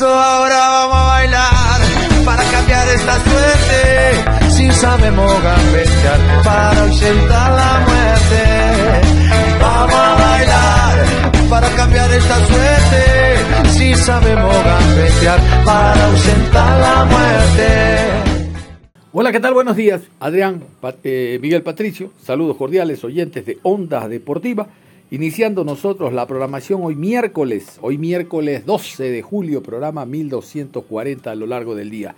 Eso ahora vamos a bailar para cambiar esta suerte. Si sabemos gambetear para ausentar la muerte. Vamos a bailar para cambiar esta suerte. Si sabemos gambetear para ausentar la muerte. Hola, ¿qué tal? Buenos días. Adrián, eh, Miguel Patricio, saludos cordiales oyentes de Ondas Deportiva. Iniciando nosotros la programación hoy miércoles, hoy miércoles 12 de julio, programa 1240 a lo largo del día.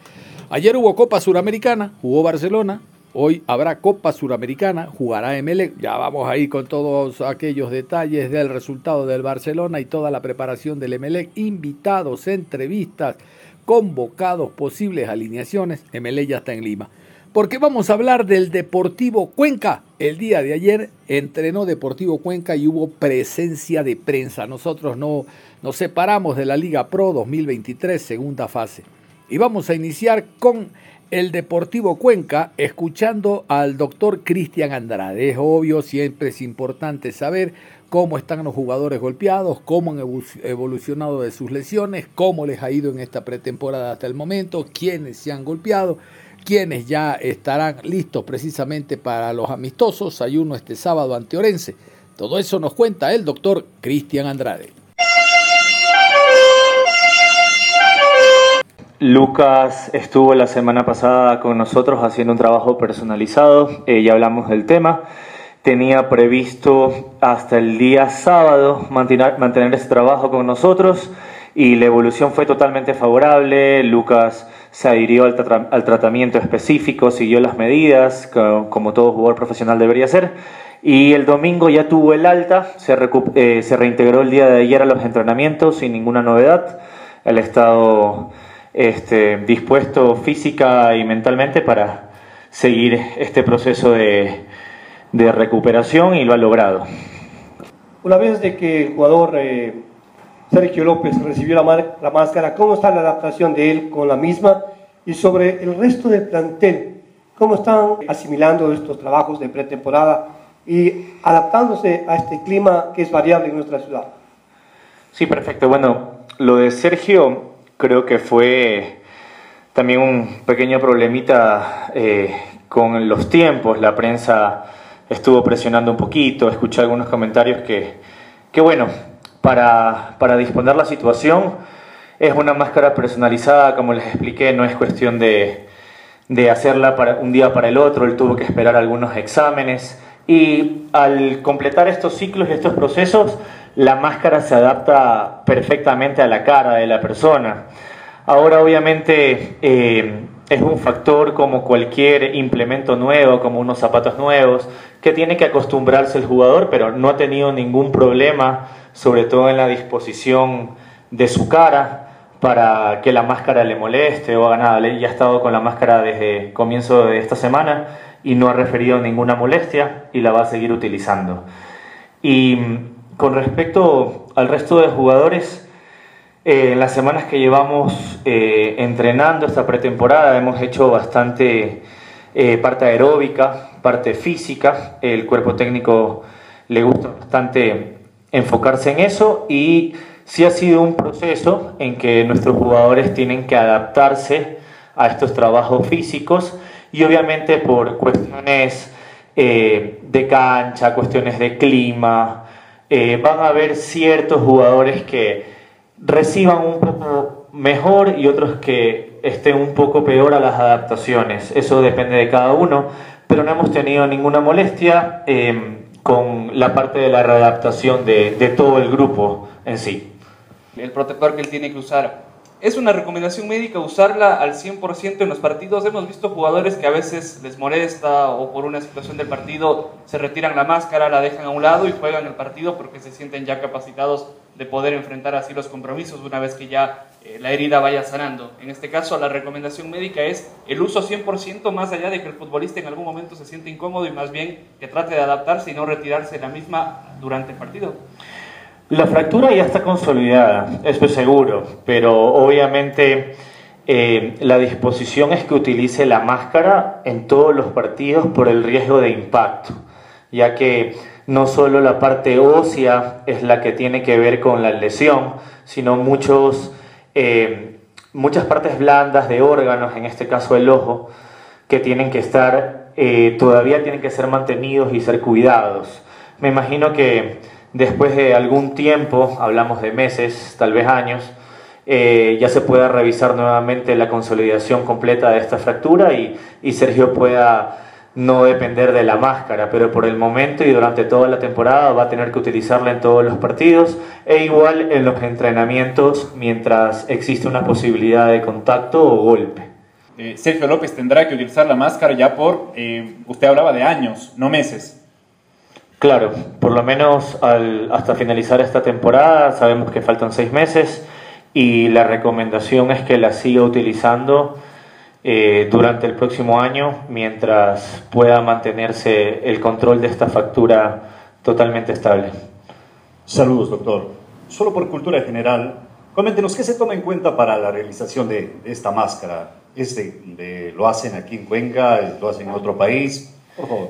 Ayer hubo Copa Suramericana, jugó Barcelona, hoy habrá Copa Suramericana, jugará Emelec, ya vamos ahí con todos aquellos detalles del resultado del Barcelona y toda la preparación del Emelec, invitados, entrevistas, convocados, posibles alineaciones, Emelec ya está en Lima porque vamos a hablar del Deportivo Cuenca. El día de ayer entrenó Deportivo Cuenca y hubo presencia de prensa. Nosotros no nos separamos de la Liga Pro 2023, segunda fase. Y vamos a iniciar con el Deportivo Cuenca, escuchando al doctor Cristian Andrade. Es obvio, siempre es importante saber cómo están los jugadores golpeados, cómo han evolucionado de sus lesiones, cómo les ha ido en esta pretemporada hasta el momento, quiénes se han golpeado quienes ya estarán listos precisamente para los amistosos. Hay uno este sábado ante Orense. Todo eso nos cuenta el doctor Cristian Andrade. Lucas estuvo la semana pasada con nosotros haciendo un trabajo personalizado, eh, ya hablamos del tema. Tenía previsto hasta el día sábado mantener, mantener ese trabajo con nosotros y la evolución fue totalmente favorable. Lucas se adhirió al, tratamiento específico, siguió las medidas, como todo jugador profesional debería ser. Y el domingo ya tuvo el alta, se, eh, se reintegró el día de ayer a los entrenamientos sin ninguna novedad. El estado este, dispuesto física y mentalmente para seguir este proceso de, recuperación y lo ha logrado. Una vez de que el jugador eh, Sergio López recibió la, máscara, ¿cómo está la adaptación de él con la misma? Y sobre el resto del plantel, ¿cómo están asimilando estos trabajos de pretemporada y adaptándose a este clima que es variable en nuestra ciudad? Sí, perfecto. Bueno, lo de Sergio creo que fue también un pequeño problemita eh, con los tiempos. La prensa estuvo presionando un poquito, escuché algunos comentarios que, que bueno, para, para disponer la situación. Es una máscara personalizada, como les expliqué, no es cuestión de, de hacerla para un día para el otro, él tuvo que esperar algunos exámenes y al completar estos ciclos y estos procesos, la máscara se adapta perfectamente a la cara de la persona. Ahora obviamente eh, es un factor como cualquier implemento nuevo, como unos zapatos nuevos, que tiene que acostumbrarse el jugador, pero no ha tenido ningún problema sobre todo en la disposición de su cara para que la máscara le moleste o haga nada. Ya ha estado con la máscara desde comienzo de esta semana y no ha referido ninguna molestia y la va a seguir utilizando. Y mm, con respecto al resto de jugadores, eh, en las semanas que llevamos eh, entrenando esta pretemporada hemos hecho bastante eh, parte aeróbica, parte física. El cuerpo técnico le gusta bastante enfocarse en eso y sí ha sido un proceso en que nuestros jugadores tienen que adaptarse a estos trabajos físicos y obviamente por cuestiones eh, de cancha, cuestiones de clima, eh, van a haber ciertos jugadores que reciban un poco mejor y otros que estén un poco peor a las adaptaciones. Eso depende de cada uno, pero no hemos tenido ninguna molestia. Eh, con la parte de la readaptación de, de todo el grupo en sí. El protector que él tiene que usar ¿Es una recomendación médica usarla al 100% en los partidos? Hemos visto jugadores que a veces les molesta o por una situación del partido se retiran la máscara, la dejan a un lado y juegan el partido porque se sienten ya capacitados de poder enfrentar así los compromisos una vez que ya eh, la herida vaya sanando. En este caso, la recomendación médica es el uso 100% más allá de que el futbolista en algún momento se siente incómodo y más bien que trate de adaptarse y no retirarse la misma durante el partido. La fractura ya está consolidada, eso es seguro, pero obviamente eh, la disposición es que utilice la máscara en todos los partidos por el riesgo de impacto, ya que no solo la parte ósea es la que tiene que ver con la lesión, sino muchos, eh, muchas partes blandas de órganos, en este caso el ojo, que tienen que estar, eh, todavía tienen que ser mantenidos y ser cuidados. Me imagino que después de algún tiempo, hablamos de meses, tal vez años, eh, ya se pueda revisar nuevamente la consolidación completa de esta fractura y, y, Sergio pueda no depender de la máscara, pero por el momento y durante toda la temporada va a tener que utilizarla en todos los partidos e igual en los entrenamientos mientras existe una posibilidad de contacto o golpe. Eh, Sergio López tendrá que utilizar la máscara ya por, eh, usted hablaba de años, no meses. Claro, por lo menos hasta finalizar esta temporada, sabemos que faltan seis meses y la recomendación es que la siga utilizando eh, durante el próximo año mientras pueda mantenerse el control de esta factura totalmente estable. Saludos, doctor. Solo por cultura general, coméntenos qué se toma en cuenta para la realización de, esta máscara. ¿Este ¿Lo hacen aquí en Cuenca? ¿Lo hacen en otro país? Por favor.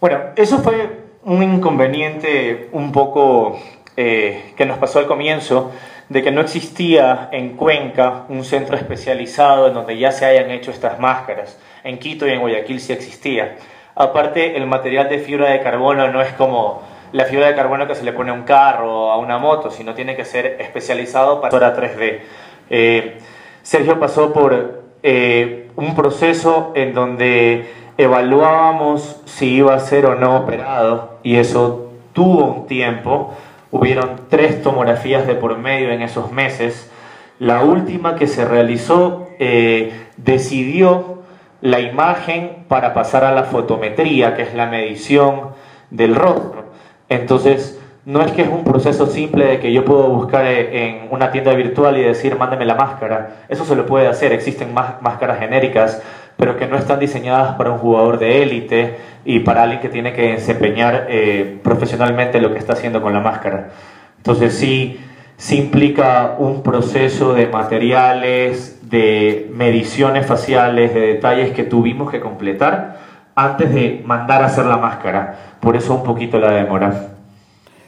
Bueno, eso fue un inconveniente un poco eh, que nos pasó al comienzo, de que no existía en Cuenca un centro especializado en donde ya se hayan hecho estas máscaras. En Quito y en Guayaquil sí existía. Aparte, el material de fibra de carbono no es como la fibra de carbono que se le pone a un carro o a una moto, sino tiene que ser especializado para 3D. Eh, Sergio pasó por eh, un proceso en donde evaluábamos si iba a ser o no operado y eso tuvo un tiempo. Hubieron tres tomografías de por medio en esos meses. La última que se realizó eh, decidió la imagen para pasar a la fotometría, que es la medición del rostro. Entonces, no es que es un proceso simple de que yo puedo buscar eh, en una tienda virtual y decir, mándeme la máscara. Eso se lo puede hacer, existen más máscaras genéricas pero que no están diseñadas para un jugador de élite y para alguien que tiene que desempeñar eh, profesionalmente lo que está haciendo con la máscara. Entonces sí, sí implica un proceso de materiales, de mediciones faciales, de detalles que tuvimos que completar antes de mandar a hacer la máscara. Por eso un poquito la demora.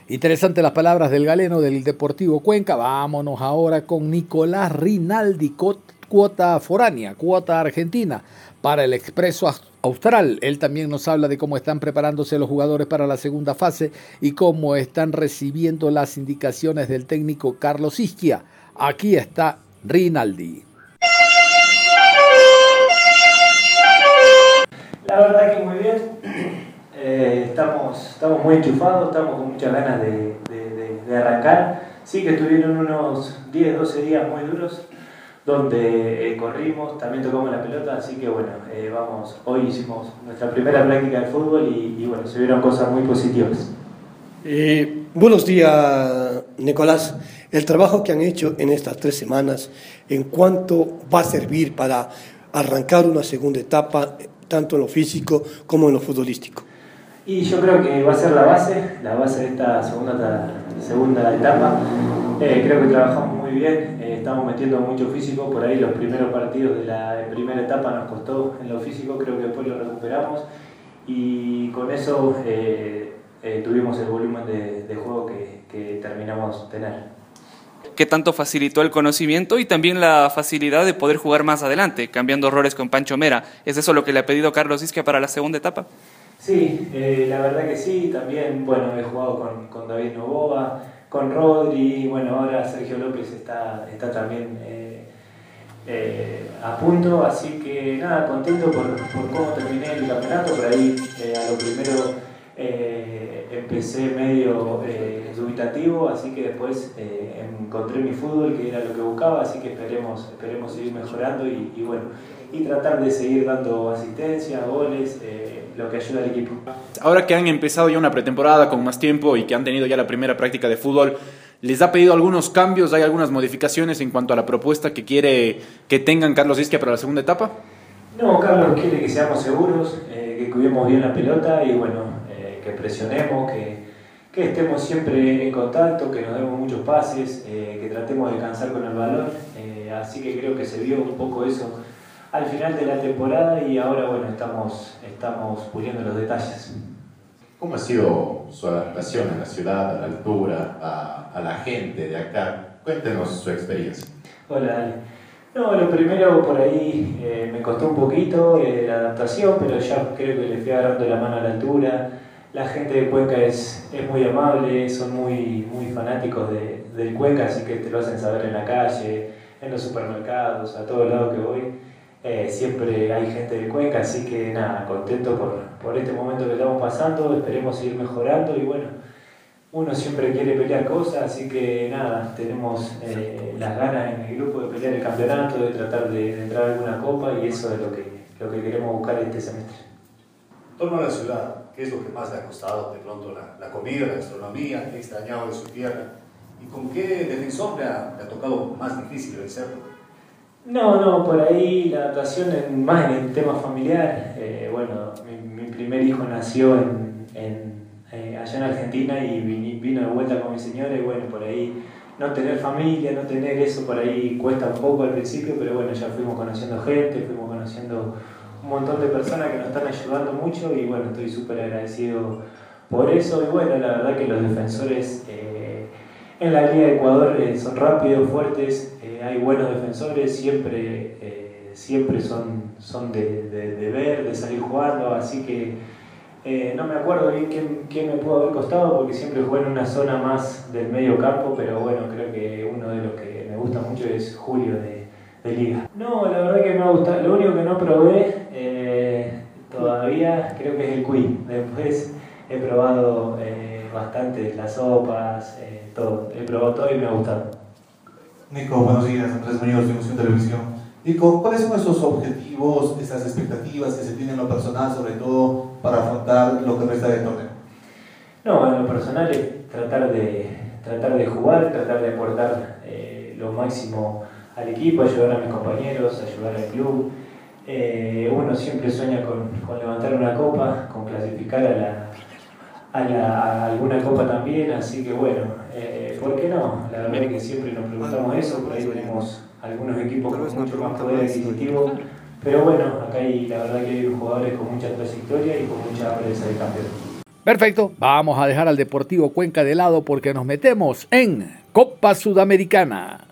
Interesante las palabras del galeno del Deportivo Cuenca. Vámonos ahora con Nicolás Rinaldi, cuota foránea, cuota argentina para el Expreso Austral. Él también nos habla de cómo están preparándose los jugadores para la segunda fase y cómo están recibiendo las indicaciones del técnico Carlos Isquia. Aquí está Rinaldi. La verdad que muy bien. Eh, estamos, estamos muy enchufados, estamos con muchas ganas de, de arrancar. Sí que tuvieron unos 10, 12 días muy duros, donde eh, corrimos, también tocamos la pelota, así que bueno, eh, vamos, hoy hicimos nuestra primera práctica de fútbol y, bueno, se vieron cosas muy positivas. Eh, buenos días, Nicolás. El trabajo que han hecho en estas tres semanas, ¿en cuánto va a servir para arrancar una segunda etapa, tanto en lo físico como en lo futbolístico? Y yo creo que va a ser la base, la base de esta segunda, segunda etapa. creo que trabajamos muy bien, estamos metiendo mucho físico, por ahí los primeros partidos de la primera etapa nos costó en lo físico, creo que después lo recuperamos y con eso eh, eh, tuvimos el volumen de, juego que, que terminamos tener. ¿Qué tanto facilitó el conocimiento y también la facilidad de poder jugar más adelante, cambiando roles con Pancho Mera? ¿Es eso lo que le ha pedido Carlos Isquia para la segunda etapa? Sí, eh, la verdad que sí. También, bueno, he jugado con, con David Novoa, con Rodri, bueno, ahora Sergio López está, está también eh, eh, a punto, así que nada, contento por, por, cómo terminé el campeonato, por ahí eh, a lo primero empecé medio dubitativo, así que después encontré mi fútbol, que era lo que buscaba, así que esperemos, esperemos seguir mejorando y bueno, y tratar de seguir dando asistencia, goles, eh, lo que ayuda al equipo. Ahora que han empezado ya una pretemporada con más tiempo y que han tenido ya la primera práctica de fútbol, ¿les ha pedido algunos cambios? ¿Hay algunas modificaciones en cuanto a la propuesta que quiere que tengan Carlos Isquia para la segunda etapa? No, Carlos quiere que seamos seguros, eh, que cuidemos bien la pelota y bueno, eh, que presionemos, que, que, estemos siempre en contacto, que nos demos muchos pases, eh, que tratemos de cansar con el balón. Eh, así que creo que se vio un poco eso al final de la temporada y ahora bueno, estamos, estamos puliendo los detalles. ¿Cómo ha sido su adaptación a la ciudad, a la altura, a, a la gente de acá? Cuéntenos su experiencia. Hola, Ale. No, lo primero por ahí eh, me costó un poquito eh, la adaptación, pero ya creo que le fui agarrando la mano a la altura. La gente de Cuenca es, es muy amable, son muy, muy fanáticos de, del Cuenca, así que te lo hacen saber en la calle, en los supermercados, a todos lados que voy. Eh, siempre hay gente de Cuenca, así que nada, contento por, por este momento que estamos pasando, esperemos seguir mejorando y bueno, uno siempre quiere pelear cosas, así que nada, tenemos eh, las ganas en el grupo de pelear el campeonato, de tratar de, de, entrar a alguna copa y eso es lo que, lo que queremos buscar este semestre. Torno a la ciudad, ¿qué es lo que más le ha costado? De pronto la, la comida, la gastronomía, ¿qué extrañado de su tierra? ¿Y con qué defensor le ha, le ha tocado más difícil vencerlo? No, no, por ahí la adaptación en, más en el tema familiar. Eh, bueno, mi, primer hijo nació en, eh, allá en Argentina y vino de vuelta con mi señora y bueno, por ahí no tener familia, no tener eso por ahí cuesta un poco al principio, pero bueno, ya fuimos conociendo gente, fuimos conociendo un montón de personas que nos están ayudando mucho y bueno, estoy súper agradecido por eso y bueno, la verdad que los defensores eh, en la Liga de Ecuador eh, son rápidos, fuertes, eh, hay buenos defensores, siempre, eh, siempre son, son de, de, de, ver, de salir jugando, así que no me acuerdo bien quién, quién, me pudo haber costado porque siempre jugué en una zona más del medio campo, pero bueno, creo que uno de los que me gusta mucho es Julio de, de Liga. No, la verdad que me gusta, lo único que no probé todavía creo que es el Queen, después he probado bastante las sopas, todo, he probado todo y me ha gustado. Nico, buenos días, Andrés Muñoz de Emoción Televisión. Nico, ¿cuáles son esos objetivos, esas expectativas que se tienen en lo personal, sobre todo para afrontar lo que resta del torneo? No, en lo personal es tratar de, tratar de jugar, tratar de aportar eh, lo máximo al equipo, ayudar a mis compañeros, ayudar al club. Eh, uno siempre sueña con, con, levantar una copa, con clasificar a, la, a, la, a alguna copa también, así que bueno, eh, ¿por qué no? La verdad es que siempre nos preguntamos eso, por ahí tenemos algunos equipos con mucho más poder adquisitivo, pero bueno, acá hay la verdad que hay jugadores con mucha trayectoria y con mucha hambre de campeón. Perfecto, vamos a dejar al Deportivo Cuenca de lado porque nos metemos en Copa Sudamericana.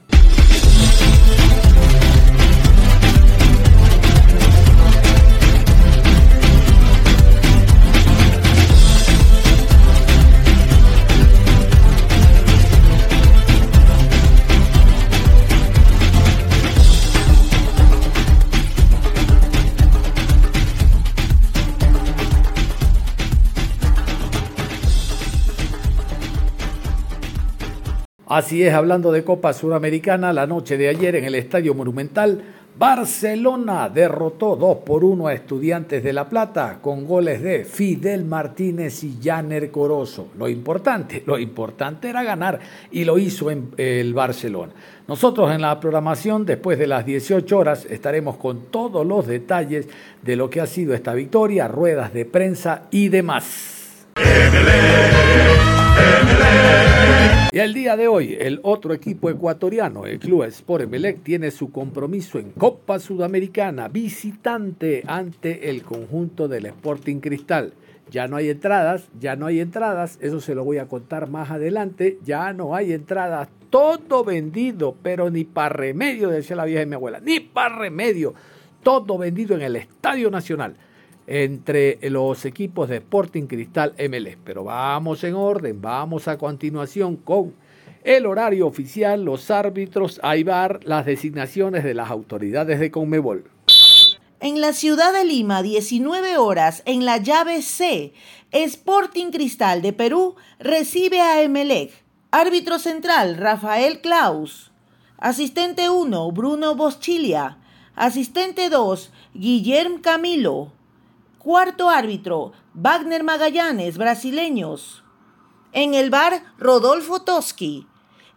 Así es, hablando de Copa Suramericana, la noche de ayer en el Estadio Monumental, Barcelona derrotó 2 por 1 a Estudiantes de La Plata con goles de Fidel Martínez y Janer Corozo. Lo importante, lo importante era ganar y lo hizo en el Barcelona. Nosotros en la programación, después de las 18 horas, estaremos con todos los detalles de lo que ha sido esta victoria, ruedas de prensa y demás. Y el día de hoy, el otro equipo ecuatoriano, el Club Sport Emelec, tiene su compromiso en Copa Sudamericana, visitante ante el conjunto del Sporting Cristal. Ya no hay entradas, ya no hay entradas, eso se lo voy a contar más adelante, ya no hay entradas, todo vendido, pero ni para remedio, decía la vieja de mi abuela, ni para remedio, todo vendido en el Estadio Nacional entre los equipos de Sporting Cristal MLS. Pero vamos en orden, vamos a continuación con el horario oficial, los árbitros, AIBAR, las designaciones de las autoridades de Conmebol. En la ciudad de Lima, 19 horas, en la llave C, Sporting Cristal de Perú recibe a Emelec. Árbitro central, Rafael Klaus. Asistente 1, Bruno Boschilia. Asistente 2, Guillermo Camilo. Cuarto árbitro, Wagner Magallanes, brasileños. En el bar, Rodolfo Toski.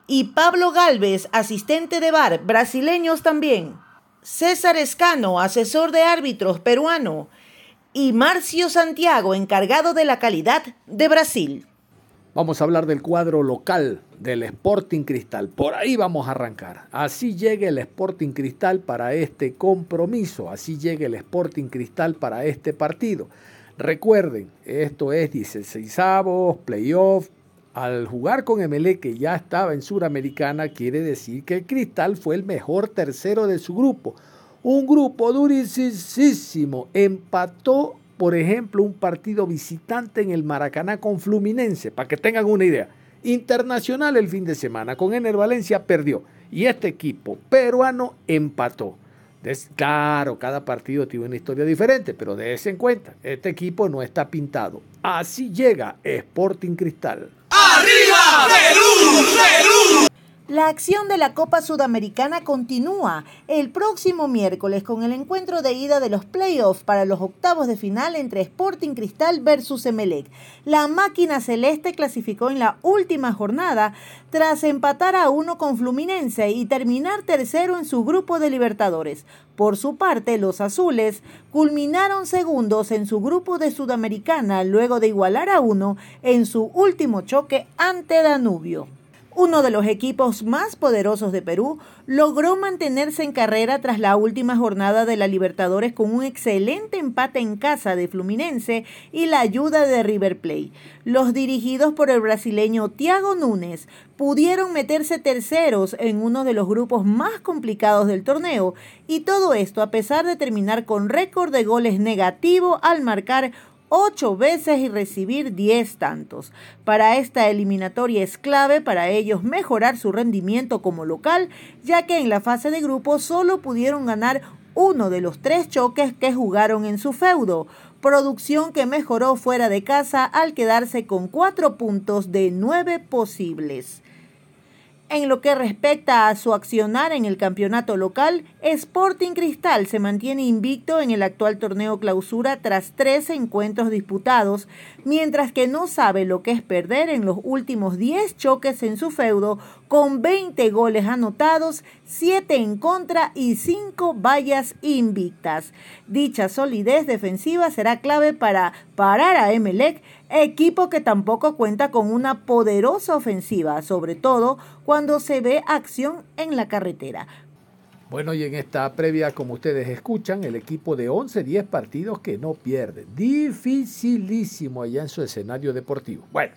Y Pablo Galvez, asistente de bar, brasileños también. César Escano, asesor de árbitros peruano, y Marcio Santiago, encargado de la calidad de Brasil. Vamos a hablar del cuadro local del Sporting Cristal. Por ahí vamos a arrancar. Así llega el Sporting Cristal para este compromiso. Así llega el Sporting Cristal para este partido. Recuerden, esto es 16 avos, playoff, al jugar con MLE que ya estaba en Suramericana, quiere decir que el Cristal fue el mejor tercero de su grupo. Un grupo durísimo. Empató, por ejemplo, un partido visitante en el Maracaná con Fluminense, para que tengan una idea. Internacional el fin de semana, con Ener Valencia perdió. Y este equipo peruano empató. Claro, cada partido tiene una historia diferente, pero déjense en cuenta, este equipo no está pintado. Así llega Sporting Cristal. ¡Arriba Perú! ¡Perú! La acción de la Copa Sudamericana continúa el próximo miércoles con el encuentro de ida de los playoffs para los octavos de final entre Sporting Cristal versus Emelec. La máquina celeste clasificó en la última jornada tras empatar a uno con Fluminense y terminar tercero en su grupo de Libertadores. Por su parte, los azules culminaron segundos en su grupo de Sudamericana luego de igualar a uno en su último choque ante Danubio. Uno de los equipos más poderosos de Perú logró mantenerse en carrera tras la última jornada de la Libertadores con un excelente empate en casa de Fluminense y la ayuda de River Plate. Los dirigidos por el brasileño Thiago Núñez pudieron meterse terceros en uno de los grupos más complicados del torneo y todo esto a pesar de terminar con récord de goles negativo al marcar ocho veces y recibir diez tantos. Para esta eliminatoria es clave para ellos mejorar su rendimiento como local, ya que en la fase de grupo solo pudieron ganar uno de los tres choques que jugaron en su feudo, producción que mejoró fuera de casa al quedarse con cuatro puntos de nueve posibles. En lo que respecta a su accionar en el campeonato local, Sporting Cristal se mantiene invicto en el actual torneo clausura tras tres encuentros disputados, mientras que no sabe lo que es perder en los últimos 10 choques en su feudo, con 20 goles anotados, 7 en contra y 5 vallas invictas. Dicha solidez defensiva será clave para parar a Emelec equipo que tampoco cuenta con una poderosa ofensiva, sobre todo cuando se ve acción en la carretera. Bueno, y en esta previa, como ustedes escuchan, el equipo de 11-10 partidos que no pierde. Dificilísimo allá en su escenario deportivo. Bueno,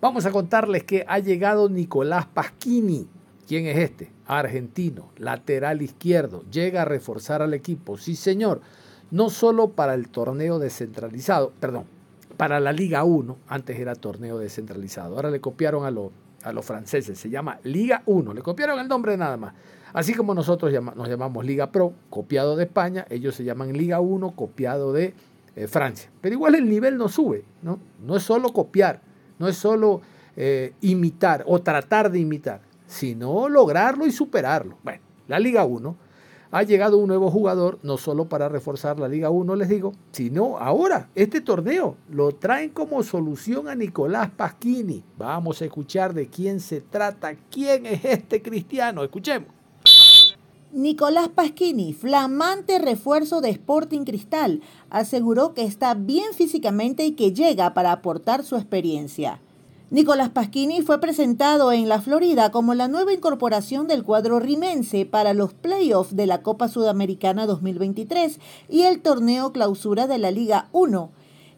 vamos a contarles que ha llegado Nicolás Pasquini. ¿Quién es este? Argentino, lateral izquierdo. Llega a reforzar al equipo. Sí, señor. No solo para el torneo descentralizado, perdón, para la Liga 1, antes era torneo descentralizado, ahora le copiaron a, a los franceses, se llama Liga 1, le copiaron el nombre nada más. Así como nosotros nos llamamos Liga Pro, copiado de España, ellos se llaman Liga 1, copiado de eh, Francia. Pero igual el nivel no sube, ¿no? No es solo copiar, no es solo eh, imitar o tratar de imitar, sino lograrlo y superarlo. Bueno, la Liga 1 ha llegado un nuevo jugador, no solo para reforzar la Liga 1, les digo, sino ahora, este torneo lo traen como solución a Nicolás Pasquini. Vamos a escuchar de quién se trata, quién es este cristiano. Escuchemos. Nicolás Pasquini, flamante refuerzo de Sporting Cristal, aseguró que está bien físicamente y que llega para aportar su experiencia. Nicolás Pasquini fue presentado en la Florida como la nueva incorporación del cuadro rimense para los playoffs de la Copa Sudamericana 2023 y el torneo clausura de la Liga 1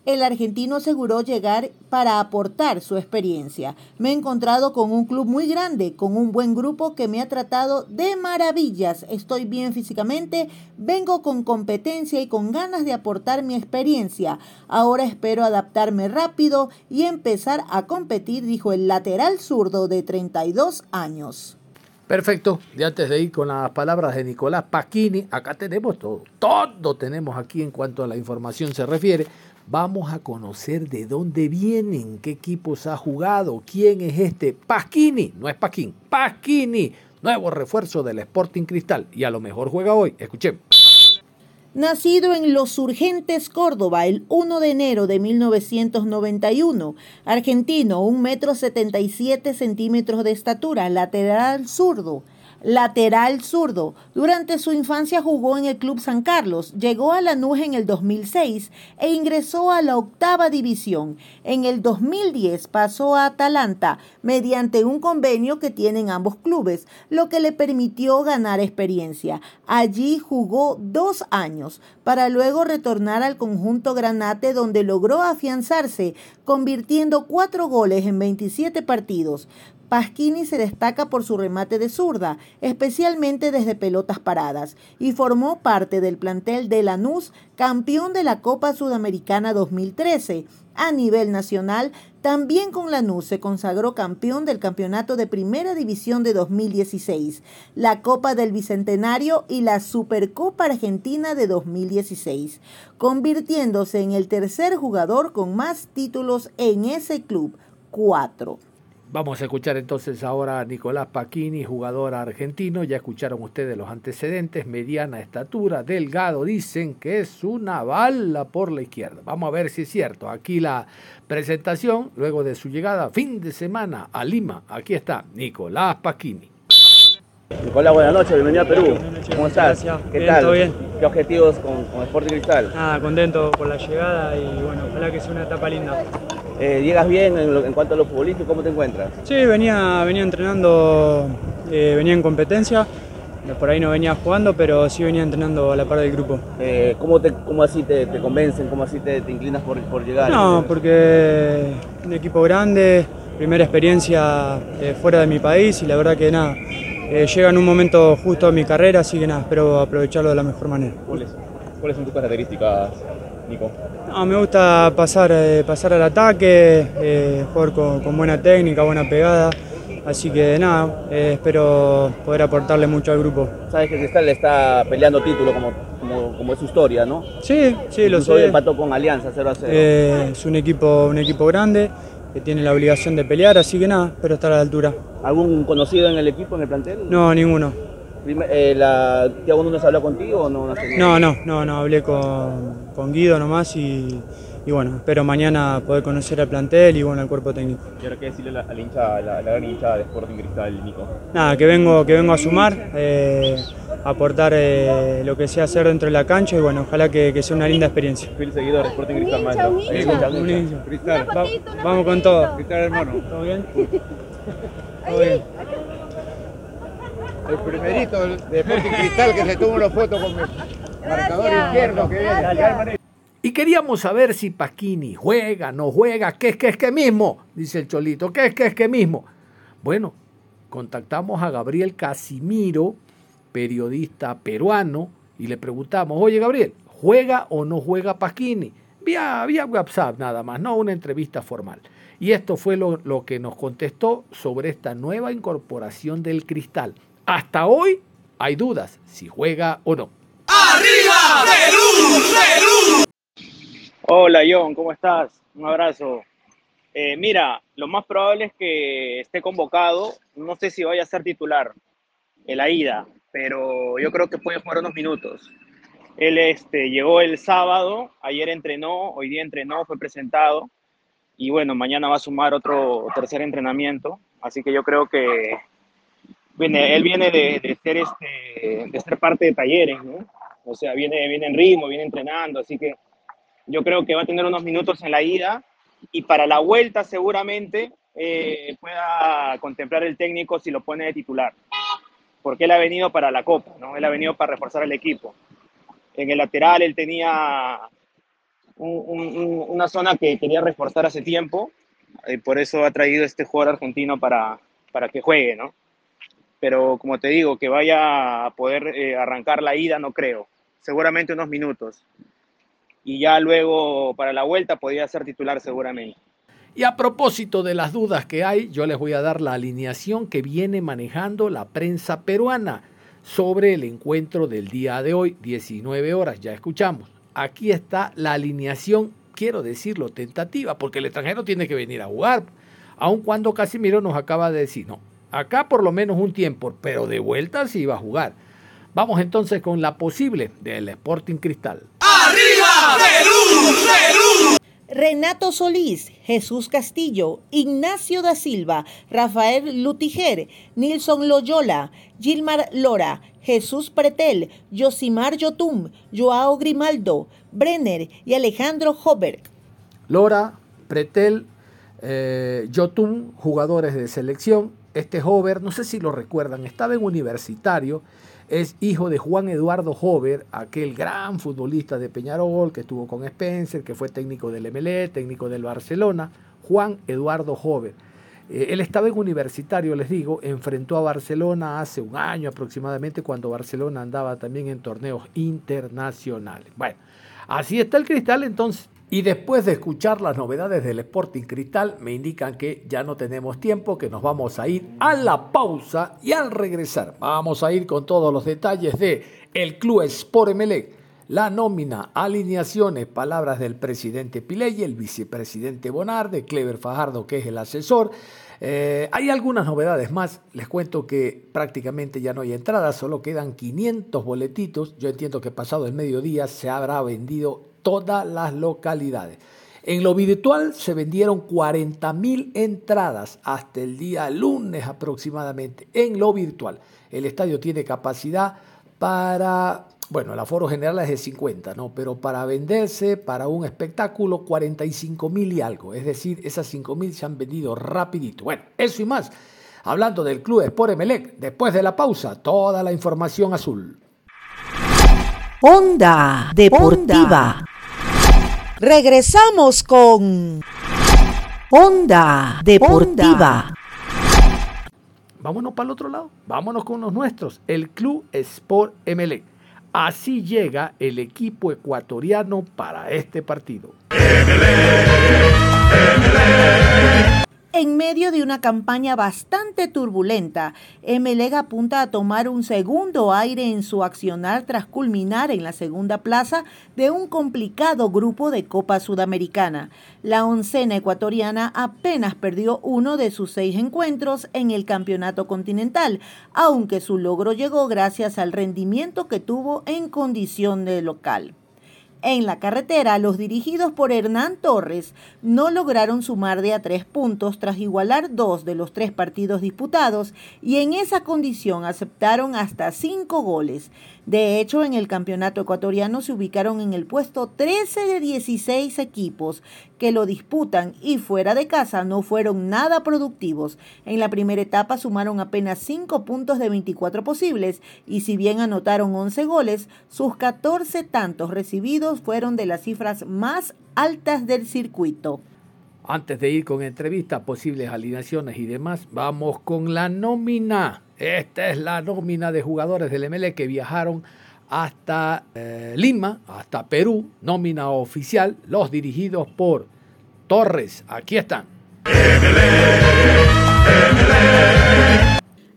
el argentino aseguró llegar para aportar su experiencia. Me he encontrado con un club muy grande, con un buen grupo que me ha tratado de maravillas. Estoy bien físicamente, vengo con competencia y con ganas de aportar mi experiencia. Ahora espero adaptarme rápido y empezar a competir, dijo el lateral zurdo de 32 años. Perfecto. Y antes de ir con las palabras de Nicolás Paquini, acá tenemos todo. Todo tenemos aquí en cuanto a la información se refiere. Vamos a conocer de dónde vienen, qué equipos ha jugado, quién es este. Pasquini, no es Paquín, Pasquini, nuevo refuerzo del Sporting Cristal. Y a lo mejor juega hoy. Escuchemos. Nacido en Los Urgentes, Córdoba, el 1 de enero de 1991, argentino, 1 metro 77 centímetros de estatura, lateral zurdo, lateral zurdo. Durante su infancia jugó en el Club San Carlos, llegó a la Lanús en el 2006 e ingresó a la octava división. En el 2010 pasó a Atalanta mediante un convenio que tienen ambos clubes, lo que le permitió ganar experiencia. Allí jugó dos años para luego retornar al conjunto Granate donde logró afianzarse, convirtiendo cuatro goles en 27 partidos. Pasquini se destaca por su remate de zurda, especialmente desde pelotas paradas, y formó parte del plantel de Lanús, campeón de la Copa Sudamericana 2013. A nivel nacional, también con Lanús se consagró campeón del Campeonato de Primera División de 2016, la Copa del Bicentenario y la Supercopa Argentina de 2016, convirtiéndose en el tercer jugador con más títulos en ese club, cuatro. Vamos a escuchar entonces ahora a Nicolás Paquini, jugador argentino. Ya escucharon ustedes los antecedentes. Mediana estatura, delgado. Dicen que es una bala por la izquierda. Vamos a ver si es cierto. Aquí la presentación, luego de su llegada fin de semana a Lima. Aquí está Nicolás Paquini. Nicolás, buenas noches, bienvenido a Perú. ¿Cómo estás? ¿Qué tal? ¿Todo bien? ¿Qué objetivos con, con Sporting Cristal? Nada, contento por la llegada y bueno, ojalá que sea una etapa linda. Eh, ¿Llegas bien en, cuanto a los futbolistas? ¿Cómo te encuentras? Sí, venía, venía entrenando, eh, venía en competencia, por ahí no venía jugando, pero sí venía entrenando a la par del grupo. Eh, ¿cómo, te, ¿Cómo así te, convencen? ¿Cómo así te, inclinas por, por, llegar? No, porque un equipo grande, primera experiencia fuera de mi país y la verdad que nada, llega en un momento justo a mi carrera, así que nada, espero aprovecharlo de la mejor manera. ¿Cuáles, ¿cuáles son tus características, Nico? No, me gusta pasar, eh, pasar al ataque, eh, jugar con, buena técnica, buena pegada. Así que nada, eh, espero poder aportarle mucho al grupo. Sabes que Cristal está peleando título como, como, es su historia, ¿no? Sí, sí, lo sé. empató con Alianza 0 a 0. es un equipo, un equipo grande que tiene la obligación de pelear, así que nada, espero estar a la altura. ¿Algún conocido en el equipo, en el plantel? No, ninguno. Eh, la, ¿Tiago Núñez habló contigo o no? No, no, no, no, hablé con, con Guido nomás y, y, bueno, espero mañana poder conocer al plantel y bueno, al cuerpo técnico. ¿Y ahora qué decirle a la, hincha, la, gran hincha de Sporting Cristal, Nico? Nada, que vengo, que vengo a sumar, eh, aportar eh, lo que sea hacer dentro de la cancha y bueno, ojalá que, que sea una linda experiencia. Fui seguidor de Sporting Cristal, maestro. Cristal, vamos con todo. Cristal, hermano. ¿Todo bien? ¿Todo bien? el primerito de Sporting Cristal que se toma una foto con el marcador izquierdo que viene. Y queríamos saber si Pasquini juega, no juega, qué es que es que mismo, dice el Cholito, qué es que es que mismo. Bueno, contactamos a Gabriel Casimiro, periodista peruano, y le preguntamos, oye Gabriel, ¿juega o no juega Pasquini? Vía, vía WhatsApp nada más, no una entrevista formal. Y esto fue lo, lo que nos contestó sobre esta nueva incorporación del cristal. Hasta hoy hay dudas si juega o no. ¡Arriba Perú! ¡Perú! Hola John, ¿cómo estás? Un abrazo. Eh, mira, lo más probable es que esté convocado. No sé si vaya a ser titular en la ida, pero yo creo que puede jugar unos minutos. Él este, llegó el sábado, ayer entrenó, hoy día entrenó, fue presentado y bueno, mañana va a sumar otro tercer entrenamiento. Así que yo creo que él viene de, ser este, de ser parte de talleres, ¿no? O sea, viene, viene en ritmo, viene entrenando, así que yo creo que va a tener unos minutos en la ida y para la vuelta seguramente eh, pueda contemplar el técnico si lo pone de titular, porque él ha venido para la Copa, ¿no? Él ha venido para reforzar el equipo. En el lateral él tenía una zona que quería reforzar hace tiempo, y por eso ha traído este jugador argentino para, para que juegue, ¿no? pero como te digo, que vaya a poder eh, arrancar la ida, no creo. Seguramente unos minutos. Y ya luego para la vuelta podría ser titular seguramente. Y a propósito de las dudas que hay, yo les voy a dar la alineación que viene manejando la prensa peruana sobre el encuentro del día de hoy, 19 horas, ya escuchamos. Aquí está la alineación, quiero decirlo, tentativa, porque el extranjero tiene que venir a jugar, aun cuando Casimiro nos acaba de decir, no, acá por lo menos un tiempo, pero de vuelta sí va a jugar. Vamos entonces con la posible del Sporting Cristal. ¡Arriba Perú! ¡Perú! Renato Solís, Jesús Castillo, Ignacio da Silva, Rafael Lutiger, Nilson Loyola, Gilmar Lora, Jesús Pretel, Yosimar Yotun, Joao Grimaldo, Brenner y Alejandro Hober. Lora, Pretel, eh, Yotun, jugadores de selección. Este Hover, no sé si lo recuerdan, estaba en universitario es hijo de Juan Eduardo Hover, aquel gran futbolista de Peñarol que estuvo con Spencer, que fue técnico del MLE, técnico del Barcelona. Juan Eduardo Hover. Eh, él estaba en universitario, les digo, enfrentó a Barcelona hace un año aproximadamente, cuando Barcelona andaba también en torneos internacionales. Bueno, así está el cristal entonces. Y después de escuchar las novedades del Sporting Cristal, me indican que ya no tenemos tiempo, que nos vamos a ir a la pausa y al regresar vamos a ir con todos los detalles de el Club Sport Emelec, la nómina, alineaciones, palabras del presidente Piley, el vicepresidente Bonarde, Clever Fajardo, que es el asesor. Eh, hay algunas novedades más. Les cuento que prácticamente ya no hay entradas, solo quedan 500 boletitos. Yo entiendo que pasado el mediodía se habrá vendido todas las localidades. En lo virtual se vendieron 40.000 entradas hasta el día lunes aproximadamente. En lo virtual. El estadio tiene capacidad para, bueno, el aforo general es de 50, ¿no? Pero para venderse para un espectáculo 45.000 y algo. Es decir, esas 5.000 se han vendido rapidito. Bueno, eso y más. Hablando del Club Sport Emelec, después de la pausa, toda la información azul. Onda Deportiva. Regresamos con Onda Deportiva. Vámonos para el otro lado, vámonos con los nuestros, el Club Sport MLE. Así llega el equipo ecuatoriano para este partido. En medio de una campaña bastante turbulenta, Emelec apunta a tomar un segundo aire en su accionar tras culminar en la segunda plaza de un complicado grupo de Copa Sudamericana. La oncena ecuatoriana apenas perdió uno de sus seis encuentros en el campeonato continental, aunque su logro llegó gracias al rendimiento que tuvo en condición de local. En la carretera, los dirigidos por Hernán Torres no lograron sumar de a tres puntos tras igualar dos de los tres partidos disputados y en esa condición aceptaron hasta cinco goles. De hecho, en el campeonato ecuatoriano se ubicaron en el puesto 13 de 16 equipos que lo disputan y fuera de casa no fueron nada productivos. En la primera etapa sumaron apenas 5 puntos de 24 posibles y si bien anotaron 11 goles, sus 14 tantos recibidos fueron de las cifras más altas del circuito. Antes de ir con entrevistas, posibles alineaciones y demás, vamos con la nómina. Esta es la nómina de jugadores del MLE que viajaron hasta eh, Lima, hasta Perú, nómina oficial, los dirigidos por Torres. Aquí están.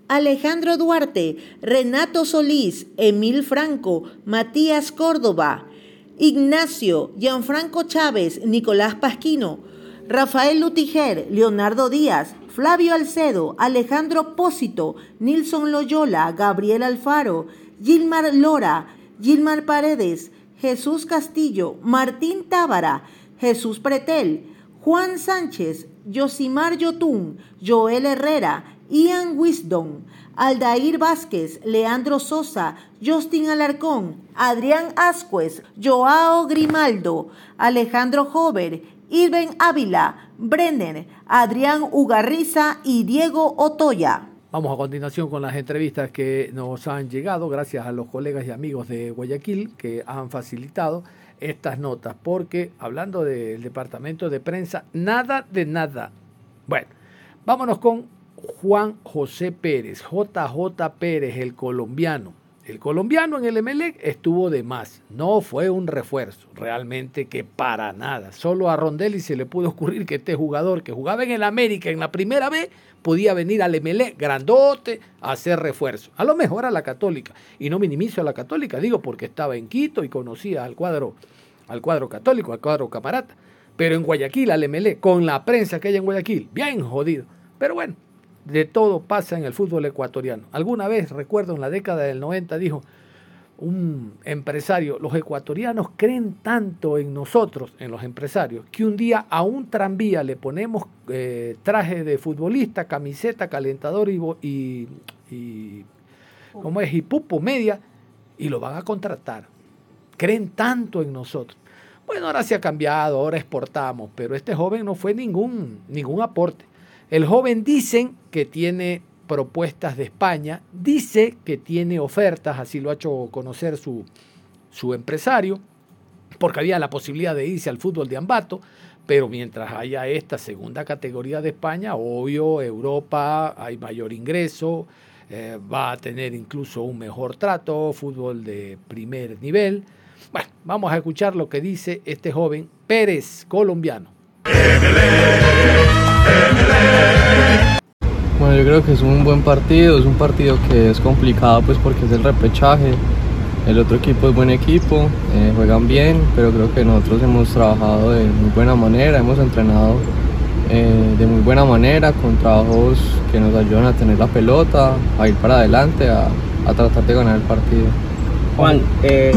Alejandro Duarte, Renato Solís, Emil Franco, Matías Córdoba, Ignacio, Gianfranco Chávez, Nicolás Pasquino, Rafael Lutiger, Leonardo Díaz, Flavio Alcedo, Alejandro Pósito, Nilson Loyola, Gabriel Alfaro, Gilmar Lora, Gilmar Paredes, Jesús Castillo, Martín Tábara, Jesús Pretel, Juan Sánchez, Yosimar Yotún, Joel Herrera, Ian Wisdom, Aldair Vázquez, Leandro Sosa, Justin Alarcón, Adrián Ascuez, Joao Grimaldo, Alejandro Hover, Irben Ávila, Brenner, Adrián Ugarriza y Diego Otoya. Vamos a continuación con las entrevistas que nos han llegado gracias a los colegas y amigos de Guayaquil que han facilitado estas notas, porque hablando del departamento de prensa, nada de nada. Bueno, vámonos con Juan José Pérez, JJ Pérez, el colombiano. El colombiano en el Emelec estuvo de más. No fue un refuerzo, realmente que para nada. Solo a Rondelli se le pudo ocurrir que este jugador que jugaba en el América en la primera vez podía venir al Emelec grandote a hacer refuerzo. A lo mejor a la Católica. Y no minimizo a la Católica, digo porque estaba en Quito y conocía al cuadro, al cuadro católico, al cuadro camarata. Pero en Guayaquil, al Emelec, con la prensa que hay en Guayaquil, bien jodido. Pero bueno, de todo pasa en el fútbol ecuatoriano. Alguna vez, recuerdo, en la década del 90 dijo un empresario, los ecuatorianos creen tanto en nosotros, en los empresarios, que un día a un tranvía le ponemos eh, traje de futbolista, camiseta, calentador y, y, ¿cómo es? y pupo media y lo van a contratar. Creen tanto en nosotros. Bueno, ahora se ha cambiado, ahora exportamos, pero este joven no fue ningún, ningún aporte. El joven dicen que tiene propuestas de España, dice que tiene ofertas, así lo ha hecho conocer su, su empresario, porque había la posibilidad de irse al fútbol de Ambato, pero mientras haya esta segunda categoría de España, obvio, Europa hay mayor ingreso, eh, va a tener incluso un mejor trato, fútbol de primer nivel. Bueno, vamos a escuchar lo que dice este joven Pérez, colombiano. Bueno, yo creo que es un buen partido, es un partido que es complicado pues porque es el repechaje. El otro equipo es buen equipo, eh, juegan bien, pero creo que nosotros hemos trabajado de muy buena manera, hemos entrenado eh, de muy buena manera, con trabajos que nos ayudan a tener la pelota, a ir para adelante, a, tratar de ganar el partido. Juan, eh,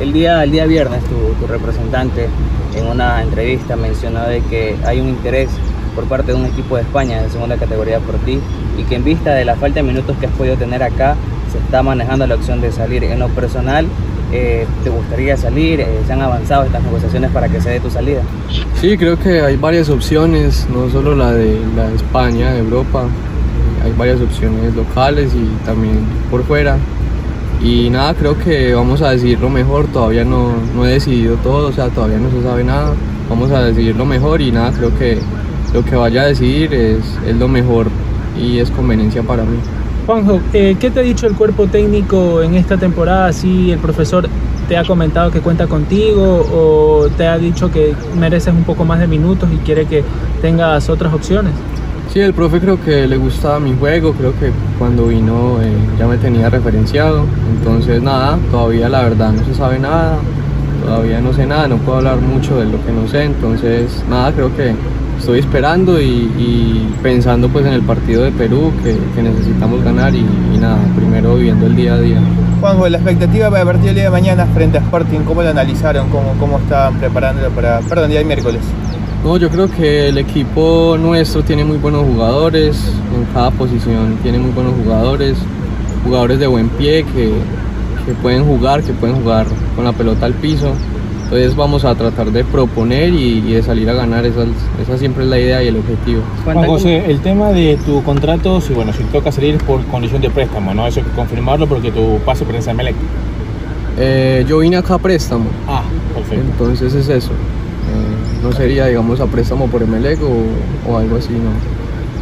el, día, el día viernes tu, tu representante en una entrevista mencionó de que hay un interés por parte de un equipo de España de segunda categoría por ti y que en vista de la falta de minutos que has podido tener acá se está manejando la opción de salir. En lo personal, eh, ¿te gustaría salir? Eh, ¿Se han avanzado estas negociaciones para que se dé tu salida? Sí, creo que hay varias opciones, no solo la de, la España, de Europa, hay varias opciones locales y también por fuera. Y nada, creo que vamos a decidir lo mejor, todavía no, no he decidido todo, o sea, todavía no se sabe nada, vamos a decidir lo mejor y nada, creo que lo que vaya a decidir es, es lo mejor y es conveniencia para mí. Juanjo, eh, ¿qué te ha dicho el cuerpo técnico en esta temporada? ¿Si el profesor te ha comentado que cuenta contigo o te ha dicho que mereces un poco más de minutos y quiere que tengas otras opciones? Sí, el profe creo que le gustaba mi juego, creo que cuando vino eh, ya me tenía referenciado, entonces nada, todavía la verdad no se sabe nada, todavía no sé nada, no puedo hablar mucho de lo que no sé, entonces nada, creo que estoy esperando y, pensando pues en el partido de Perú que, necesitamos ganar y, nada, primero viviendo el día a día. Juanjo, la expectativa para el partido del día de mañana frente a Sporting, ¿cómo lo analizaron? ¿Cómo, cómo están preparándolo para, perdón, día de miércoles? No, yo creo que el equipo nuestro tiene muy buenos jugadores, en cada posición tiene muy buenos jugadores, jugadores de buen pie que, que pueden jugar, que pueden jugar con la pelota al piso. Entonces vamos a tratar de proponer y, de salir a ganar, esa, esa, siempre es la idea y el objetivo. Juan José, el tema de tu contrato, si bueno, si toca salir por condición de préstamo, ¿no? Eso hay que confirmarlo porque tu pase por esa Melec. Eh, yo vine acá a préstamo. Ah, perfecto. Entonces es eso. Eh, no sería, digamos, a préstamo por Emelec o, o algo así, ¿no?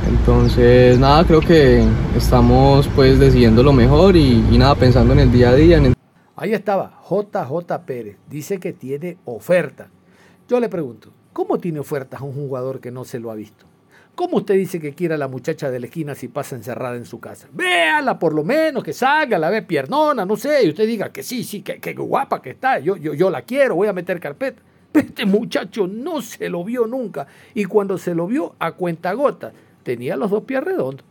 Entonces, nada, creo que estamos pues decidiendo lo mejor y, y nada, pensando en el día a día. En Ahí estaba, JJ Pérez. Dice que tiene oferta. Yo le pregunto, ¿cómo tiene ofertas a un jugador que no se lo ha visto? ¿Cómo usted dice que quiere a la muchacha de la esquina si pasa encerrada en su casa? Véala por lo menos, que salga, la ve piernona, no sé, y usted diga que sí, sí, que, guapa que está, yo, yo, yo la quiero, voy a meter carpeta. Este muchacho no se lo vio nunca y cuando se lo vio a cuenta gota tenía los dos pies redondos.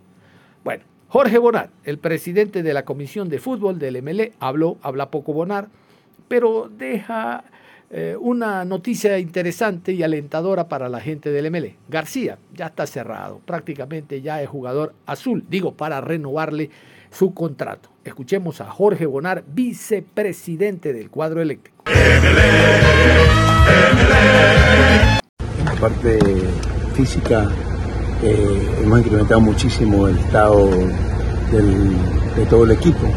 Jorge Bonar, el presidente de la Comisión de Fútbol del MLE, habló, habla poco Bonar, pero deja eh, una noticia interesante y alentadora para la gente del MLE. García ya está cerrado, prácticamente ya es jugador azul, digo, para renovarle su contrato. Escuchemos a Jorge Bonar, vicepresidente del cuadro eléctrico. La parte física eh, hemos incrementado muchísimo el estado de todo el equipo,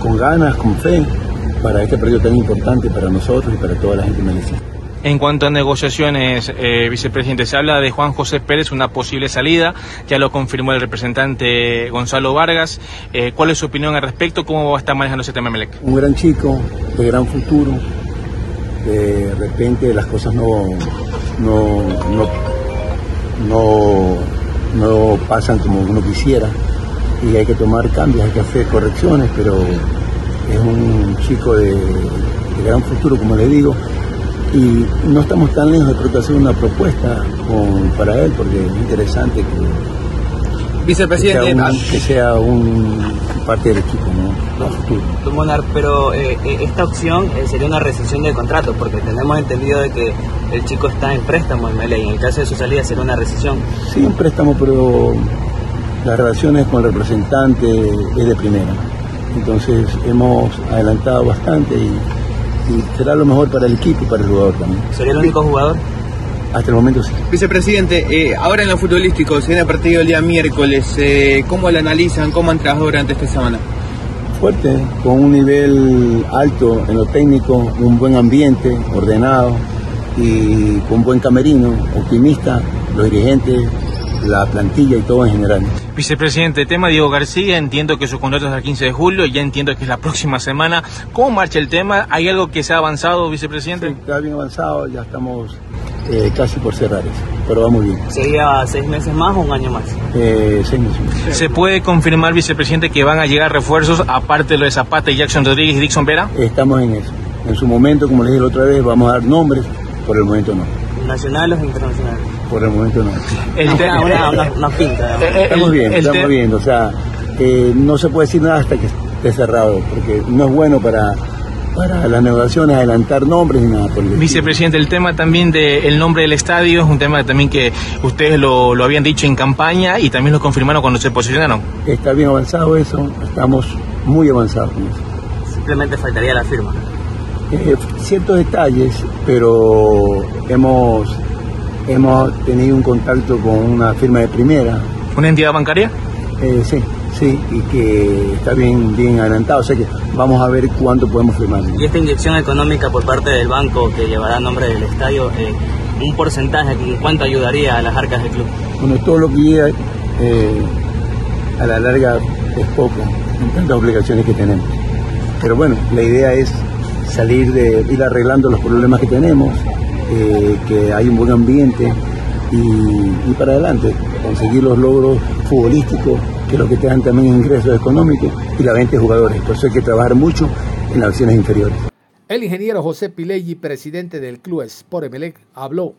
con ganas, con fe, para este partido tan importante para nosotros y para toda la gente de En cuanto a negociaciones, eh, vicepresidente, se habla de Juan José Pérez, una posible salida, ya lo confirmó el representante Gonzalo Vargas. Eh, ¿Cuál es su opinión al respecto? ¿Cómo va a estar manejando ese tema Melec? Un gran chico, de gran futuro. De repente las cosas no, no, no, no, no pasan como uno quisiera. Y hay que tomar cambios, hay que hacer correcciones, pero es un chico de, gran futuro, como le digo, y no estamos tan lejos de tratar de hacer una propuesta con- para él, porque es interesante que, Vicepresidente, que sea, un, que sea un- parte del equipo, ¿no? Monar, pero eh, eh, esta opción eh, sería una rescisión de contrato, porque tenemos entendido de que el chico está en préstamo en Melé y en el caso de su salida sería una rescisión. Sí, un préstamo, pero las relaciones con el representante es de primera. Entonces hemos adelantado bastante y, y será lo mejor para el equipo y para el jugador también. ¿Sería el único jugador? Hasta el momento sí. Vicepresidente, eh, ahora en lo futbolístico, se viene a partido el día miércoles, eh, ¿cómo lo analizan? ¿Cómo han trabajado durante esta semana? Fuerte, con un nivel alto en lo técnico, un buen ambiente, ordenado y con buen camerino, optimista, los dirigentes, la plantilla y todo en general. Vicepresidente, tema Diego García, entiendo que su contrato es el 15 de julio, ya entiendo que es la próxima semana. ¿Cómo marcha el tema? ¿Hay algo que se ha avanzado, vicepresidente? Está bien avanzado, ya estamos eh, casi por cerrar eso, pero va muy bien. ¿Sería seis meses más o un año más? Eh, seis meses. ¿Se puede confirmar, vicepresidente, que van a llegar refuerzos, aparte de lo de Zapata y Jackson Rodríguez y Dixon Vera? Estamos en eso. En su momento, como les dije la otra vez, vamos a dar nombres, por el momento no. ¿Nacionales o internacionales? Por el momento no. El te- una, una- una pinta. Estamos el te- estamos viendo. O sea, eh, no se puede decir nada hasta que esté cerrado, porque no es bueno para, para las negociaciones adelantar nombres ni nada por el. Vicepresidente, el tema también del nombre del estadio es un tema también que ustedes lo, lo habían dicho en campaña y también lo confirmaron cuando se posicionaron. Está bien avanzado eso, estamos muy avanzados con eso. Simplemente faltaría la firma. Eh, ciertos detalles, pero hemos, hemos tenido un contacto con una firma de primera. ¿Una entidad bancaria? Eh, sí, sí, y que está bien, bien adelantado, o sea que vamos a ver cuánto podemos firmar. Y esta inyección económica por parte del banco que llevará nombre del estadio, eh, un porcentaje, ¿en cuánto ayudaría a las arcas del club? Bueno, todo lo que llega eh, a la larga es poco en tantas obligaciones que tenemos. Pero bueno, la idea es salir de ir arreglando los problemas que tenemos, eh, que hay un buen ambiente y, y para adelante, conseguir los logros futbolísticos, que lo que te dan también ingresos económicos y la venta de jugadores. Eso hay que trabajar mucho en las opciones inferiores. El ingeniero José Pileggi, presidente del club Sport Emelec, habló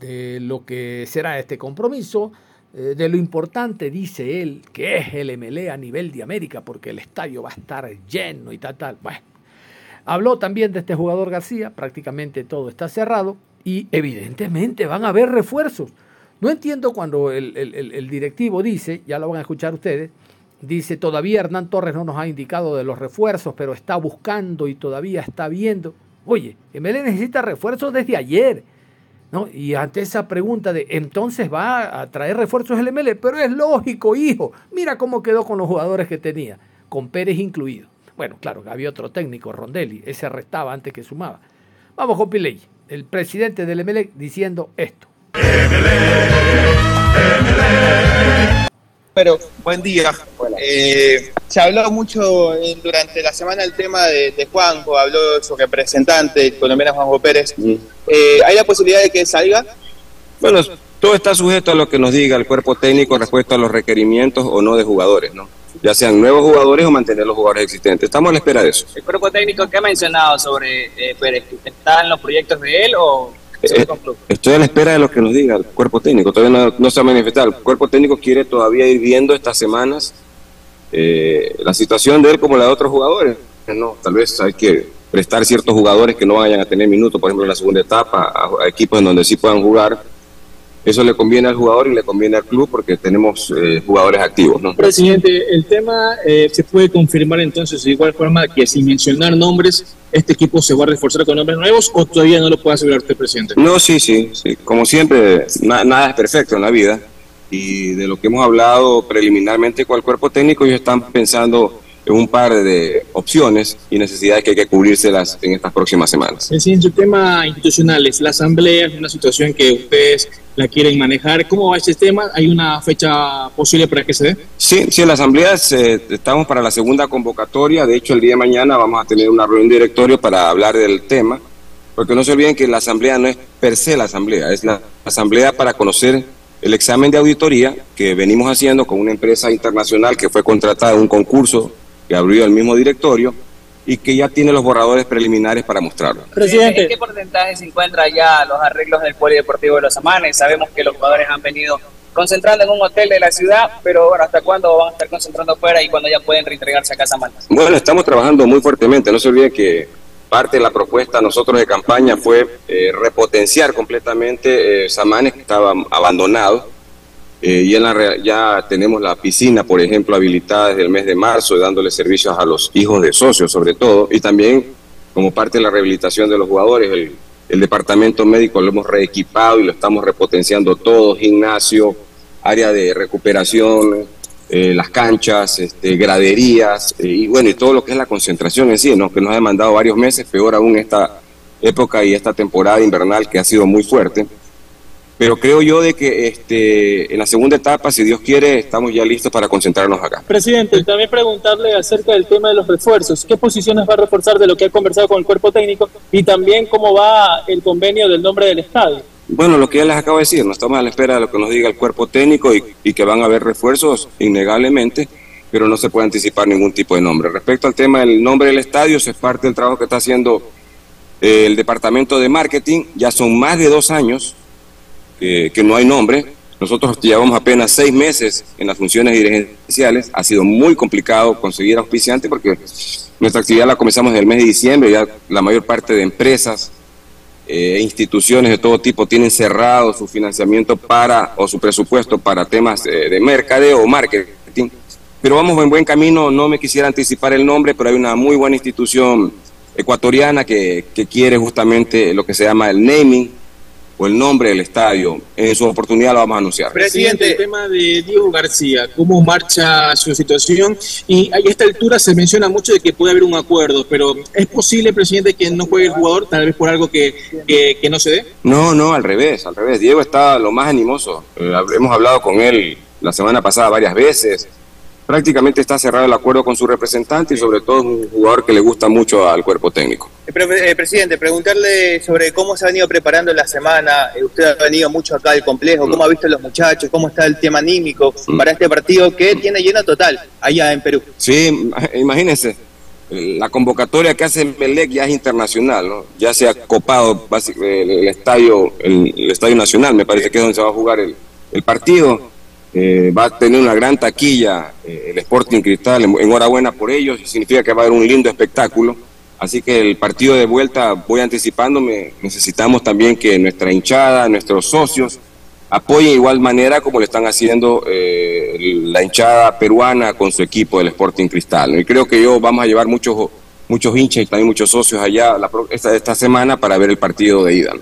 de lo que será este compromiso, eh, de lo importante, dice él, que es el MLE a nivel de América, porque el estadio va a estar lleno y tal, tal. Bueno, habló también de este jugador García, prácticamente todo está cerrado y evidentemente van a haber refuerzos. No entiendo cuando el, el- el- directivo dice, ya lo van a escuchar ustedes, dice, todavía Hernán Torres no nos ha indicado de los refuerzos, pero está buscando y todavía está viendo. Oye, MLE necesita refuerzos desde ayer. ¿no? Y ante esa pregunta de entonces va a traer refuerzos el MLE, pero es lógico, hijo. Mira cómo quedó con los jugadores que tenía, con Pérez incluido. Bueno, claro, había otro técnico, Rondelli, ese restaba antes que sumaba. Vamos con Piley, el presidente del MLE, diciendo esto. Pero, buen día. Eh, se habló mucho en- durante la semana el tema de, de Juanjo, habló su representante, el colombiano Juanjo Pérez. Eh, ¿Hay la posibilidad de que salga? Bueno, todo está sujeto a lo que nos diga el cuerpo técnico respecto a los requerimientos o no de jugadores, ¿no? Ya sean nuevos jugadores o mantener los jugadores existentes. Estamos a la espera de eso. ¿El cuerpo técnico qué ha mencionado sobre eh, Pérez? ¿Está en los proyectos de él o Eh, estoy a la espera de lo que nos diga el cuerpo técnico. Todavía no, no se ha manifestado. El cuerpo técnico quiere todavía ir viendo estas semanas eh, la situación de él como la de otros jugadores. No, tal vez hay que prestar ciertos jugadores que no vayan a tener minutos, por ejemplo, en la segunda etapa, a, a equipos en donde sí puedan jugar. Eso le conviene al jugador y le conviene al club porque tenemos eh, jugadores activos, ¿no? Presidente, el tema eh, se puede confirmar entonces de igual forma que sin mencionar nombres, este equipo se va a reforzar con nombres nuevos o todavía no lo puede asegurar usted, presidente. No, sí, sí, sí. Como siempre, na- nada es perfecto en la vida. Y de lo que hemos hablado preliminarmente con el cuerpo técnico, ellos están pensando un par de opciones y necesidades que hay que cubrírselas en estas próximas semanas. En siguiente tema institucionales, la asamblea es una situación que ustedes la quieren manejar. ¿Cómo va este tema? ¿Hay una fecha posible para que se dé? Sí, sí, en la asamblea eh, estamos para la segunda convocatoria. De hecho, el día de mañana vamos a tener una reunión de directorio para hablar del tema, porque no se olviden que la asamblea no es per se la asamblea, es la asamblea para conocer el examen de auditoría que venimos haciendo con una empresa internacional que fue contratada en un concurso que abrió el mismo directorio y que ya tiene los borradores preliminares para mostrarlo. Presidente. ¿En qué porcentaje se encuentran ya los arreglos del Polideportivo de los Amanes? Sabemos que los jugadores han venido concentrando en un hotel de la ciudad, pero bueno, ¿hasta cuándo van a estar concentrando afuera y cuándo ya pueden reintegrarse a Casa Amanes? Bueno, estamos trabajando muy fuertemente. No se olvide que parte de la propuesta nosotros de campaña fue eh, repotenciar completamente eh, Samanes, que estaba abandonado eh, y en la ya tenemos la piscina, por ejemplo, habilitada desde el mes de marzo, dándole servicios a los hijos de socios, sobre todo, y también como parte de la rehabilitación de los jugadores, el, el departamento médico lo hemos reequipado y lo estamos repotenciando todo, gimnasio, área de recuperación, eh, las canchas, este, graderías, eh, y bueno, y todo lo que es la concentración en sí, ¿no? que nos ha demandado varios meses, peor aún esta época y esta temporada invernal que ha sido muy fuerte pero creo yo de que este, en la segunda etapa, si Dios quiere, estamos ya listos para concentrarnos acá. Presidente, también preguntarle acerca del tema de los refuerzos. ¿Qué posiciones va a reforzar de lo que ha conversado con el cuerpo técnico? Y también cómo va el convenio del nombre del estadio. Bueno, lo que ya les acabo de decir, no estamos a la espera de lo que nos diga el cuerpo técnico y, y que van a haber refuerzos, innegablemente, pero no se puede anticipar ningún tipo de nombre. Respecto al tema del nombre del estadio, eso es parte del trabajo que está haciendo eh, el departamento de marketing. Ya son más de dos años que no hay nombre. Nosotros llevamos apenas seis meses en las funciones dirigenciales. Ha sido muy complicado conseguir auspiciante porque nuestra actividad la comenzamos en el mes de diciembre. Ya la mayor parte de empresas e instituciones de todo tipo tienen cerrado su financiamiento para o su presupuesto para temas eh, de mercadeo o marketing. Pero vamos en buen camino. No me quisiera anticipar el nombre, pero hay una muy buena institución ecuatoriana que, que quiere justamente lo que se llama el naming el nombre del estadio. En su oportunidad lo vamos a anunciar. Presidente, el tema de Diego García, ¿cómo marcha su situación? Y a esta altura se menciona mucho de que puede haber un acuerdo, pero ¿es posible, presidente, que no juegue el jugador, tal vez por algo que, que, no se dé? No, no, al revés, al revés. Diego está lo más animoso. Eh, hemos hablado con él la semana pasada varias veces prácticamente está cerrado el acuerdo con su representante y sobre todo es un jugador que le gusta mucho al cuerpo técnico. Eh, eh, presidente, preguntarle sobre cómo se ha venido preparando la semana, eh, usted ha venido mucho acá al complejo, cómo ha visto a los muchachos, cómo está el tema anímico para este partido que tiene lleno total allá en Perú. Sí, imagínense, la convocatoria que hace Melec ya es internacional, ¿no? ya se ha copado el, estadio, el, estadio nacional, me parece que es donde se va a jugar el, el partido eh, va a tener una gran taquilla eh, el Sporting Cristal, enhorabuena por ellos, significa que va a haber un lindo espectáculo. Así que el partido de vuelta, voy anticipándome, necesitamos también que nuestra hinchada, nuestros socios, apoyen de igual manera como lo están haciendo eh, la hinchada peruana con su equipo del Sporting Cristal. Y creo que yo vamos a llevar muchos, muchos hinchas y también muchos socios allá esta, esta semana para ver el partido de ida.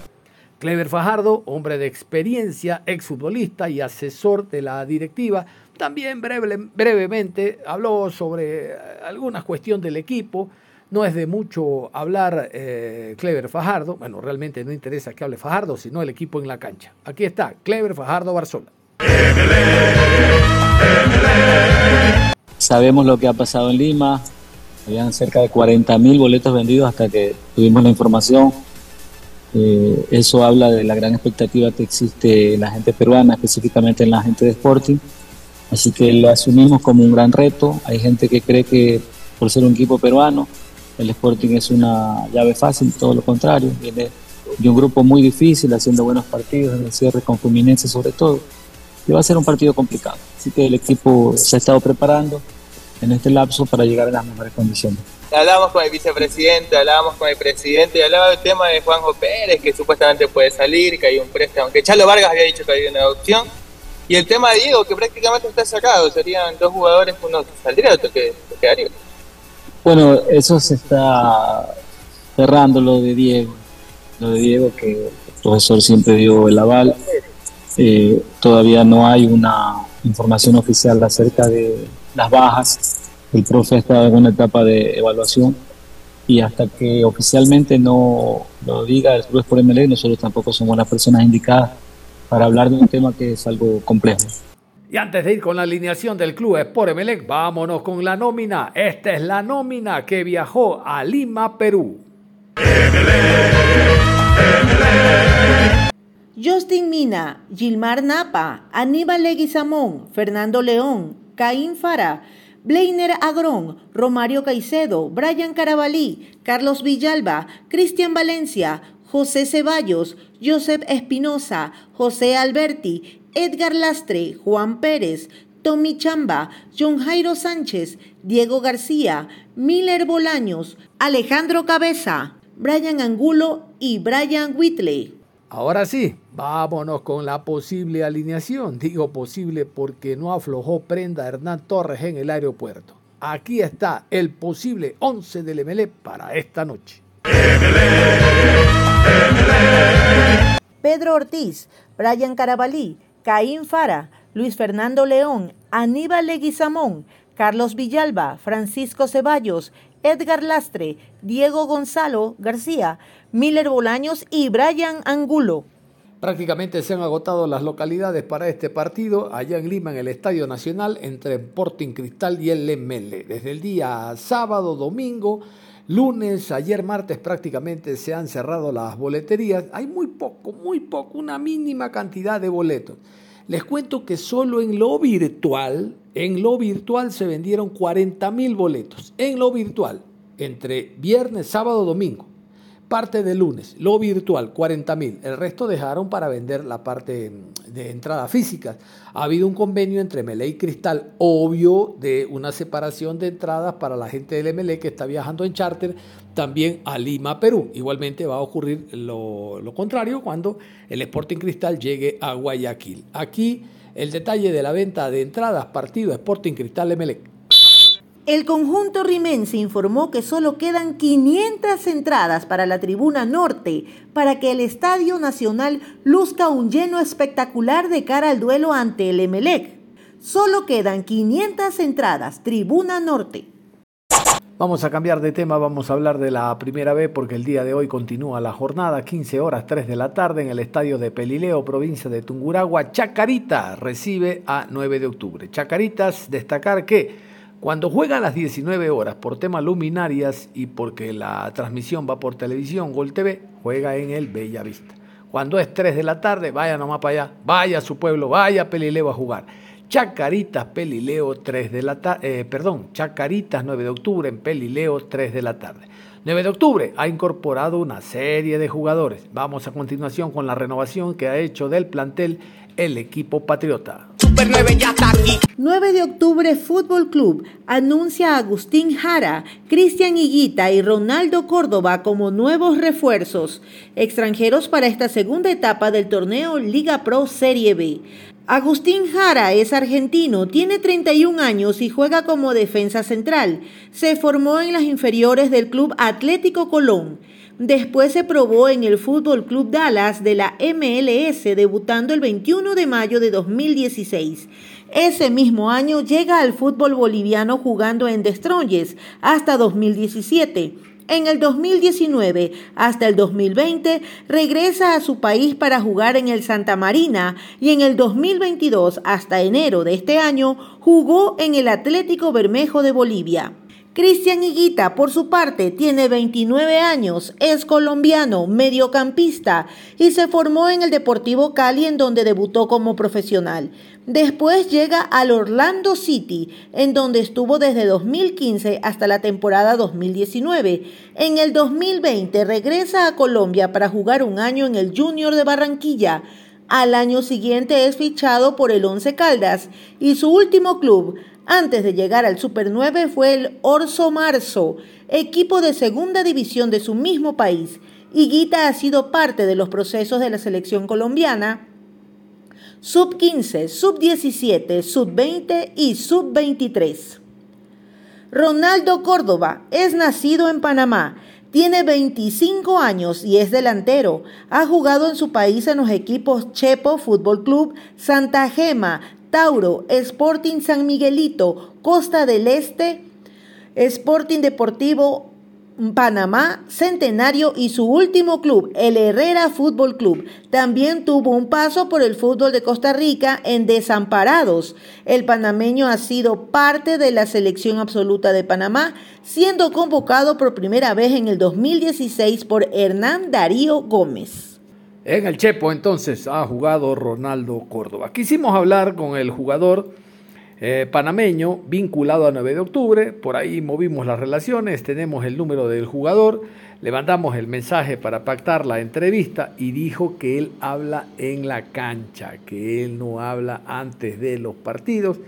Clever Fajardo, hombre de experiencia, exfutbolista y asesor de la directiva, también brevemente habló sobre eh, algunas cuestiones del equipo. No es de mucho hablar eh, Clever Fajardo, bueno, realmente no interesa que hable Fajardo, sino el equipo en la cancha. Aquí está, Clever Fajardo Barzola. Sabemos lo que ha pasado en Lima, habían cerca de 40.000 boletos vendidos hasta que tuvimos la información eh, eso habla de la gran expectativa que existe en la gente peruana, específicamente en la gente de Sporting. Así que lo asumimos como un gran reto. Hay gente que cree que por ser un equipo peruano, el Sporting es una llave fácil, todo lo contrario. Viene de un grupo muy difícil, haciendo buenos partidos, en el cierre con Fluminense sobre todo. Y va a ser un partido complicado. Así que el equipo se ha estado preparando en este lapso para llegar a las mejores condiciones hablábamos con el vicepresidente, hablábamos con el presidente y hablaba del tema de Juanjo Pérez, que supuestamente puede salir, que hay un préstamo, aunque Chalo Vargas había dicho que había una adopción. Y el tema de Diego, que prácticamente está sacado, serían dos jugadores, uno saldría, otro que quedaría. Bueno, eso se está cerrando lo de Diego. Lo de Diego, que el profesor siempre dio el aval. Eh, todavía no hay una información oficial acerca de las bajas el profe ha estado en una etapa de evaluación y hasta que oficialmente no lo diga el Club Sport MLE, nosotros tampoco somos las personas indicadas para hablar de un tema que es algo complejo. Y antes de ir con la alineación del club Sport Emelec, vámonos con la nómina. Esta es la nómina que viajó a Lima, Perú. Justin Mina, Gilmar Napa, Aníbal Leguizamón, Fernando León, Caín Fara, Blainer Agrón, Romario Caicedo, Brian Carabalí, Carlos Villalba, Cristian Valencia, José Ceballos, Joseph Espinosa, José Alberti, Edgar Lastre, Juan Pérez, Tommy Chamba, John Jairo Sánchez, Diego García, Miller Bolaños, Alejandro Cabeza, Brian Angulo y Brian Whitley. Ahora sí, vámonos con la posible alineación. Digo posible porque no aflojó prenda Hernán Torres en el aeropuerto. Aquí está el posible 11 del MLE para esta noche. Pedro Ortiz, Brian Carabalí, Caín Fara, Luis Fernando León, Aníbal Leguizamón, Carlos Villalba, Francisco Ceballos, Edgar Lastre, Diego Gonzalo García, Miller Bolaños y Brian Angulo. Prácticamente se han agotado las localidades para este partido allá en Lima en el Estadio Nacional entre Sporting Cristal y el Lemele. Desde el día sábado, domingo, lunes, ayer martes prácticamente se han cerrado las boleterías. Hay muy poco, muy poco, una mínima cantidad de boletos. Les cuento que solo en lo virtual, en lo virtual se vendieron 40 mil boletos. En lo virtual, entre viernes, sábado, domingo parte de lunes, lo virtual, 40 mil. El resto dejaron para vender la parte de entradas físicas. Ha habido un convenio entre Mele y Cristal, obvio, de una separación de entradas para la gente del MLE que está viajando en charter también a Lima, Perú. Igualmente va a ocurrir lo, lo contrario cuando el Sporting Cristal llegue a Guayaquil. Aquí el detalle de la venta de entradas partido Sporting Cristal MLE. El conjunto rimense informó que solo quedan 500 entradas para la tribuna norte para que el Estadio Nacional luzca un lleno espectacular de cara al duelo ante el Emelec. Solo quedan 500 entradas, tribuna norte. Vamos a cambiar de tema, vamos a hablar de la primera vez porque el día de hoy continúa la jornada, 15 horas 3 de la tarde en el estadio de Pelileo, provincia de Tunguragua. Chacarita recibe a 9 de octubre. Chacaritas, destacar que cuando juega a las 19 horas por temas luminarias y porque la transmisión va por televisión, Gol TV, juega en el Bella Vista. Cuando es 3 de la tarde, vaya nomás para allá, vaya a su pueblo, vaya a Pelileo a jugar. Chacaritas, Pelileo, 3 de la tarde, eh, perdón, Chacaritas, 9 de octubre en Pelileo, 3 de la tarde. 9 de octubre ha incorporado una serie de jugadores. Vamos a continuación con la renovación que ha hecho del plantel el equipo patriota. 9 de octubre Fútbol Club anuncia a Agustín Jara, Cristian Higuita y Ronaldo Córdoba como nuevos refuerzos extranjeros para esta segunda etapa del torneo Liga Pro Serie B. Agustín Jara es argentino, tiene 31 años y juega como defensa central. Se formó en las inferiores del Club Atlético Colón. Después se probó en el Fútbol Club Dallas de la MLS, debutando el 21 de mayo de 2016. Ese mismo año llega al fútbol boliviano jugando en Destroyes hasta 2017. En el 2019 hasta el 2020 regresa a su país para jugar en el Santa Marina y en el 2022 hasta enero de este año jugó en el Atlético Bermejo de Bolivia. Cristian Higuita, por su parte, tiene 29 años, es colombiano, mediocampista y se formó en el Deportivo Cali en donde debutó como profesional. Después llega al Orlando City, en donde estuvo desde 2015 hasta la temporada 2019. En el 2020 regresa a Colombia para jugar un año en el Junior de Barranquilla. Al año siguiente es fichado por el Once Caldas y su último club antes de llegar al Super 9 fue el Orso Marzo, equipo de segunda división de su mismo país. Higuita ha sido parte de los procesos de la selección colombiana sub 15, sub 17, sub 20 y sub 23. Ronaldo Córdoba es nacido en Panamá. Tiene 25 años y es delantero. Ha jugado en su país en los equipos Chepo Fútbol Club, Santa Gema, Tauro, Sporting San Miguelito, Costa del Este, Sporting Deportivo Panamá, Centenario y su último club, el Herrera Fútbol Club. También tuvo un paso por el fútbol de Costa Rica en Desamparados. El panameño ha sido parte de la selección absoluta de Panamá, siendo convocado por primera vez en el 2016 por Hernán Darío Gómez. En el Chepo entonces ha jugado Ronaldo Córdoba. Quisimos hablar con el jugador eh, panameño vinculado a 9 de octubre. Por ahí movimos las relaciones, tenemos el número del jugador, le mandamos el mensaje para pactar la entrevista y dijo que él habla en la cancha, que él no habla antes de los partidos.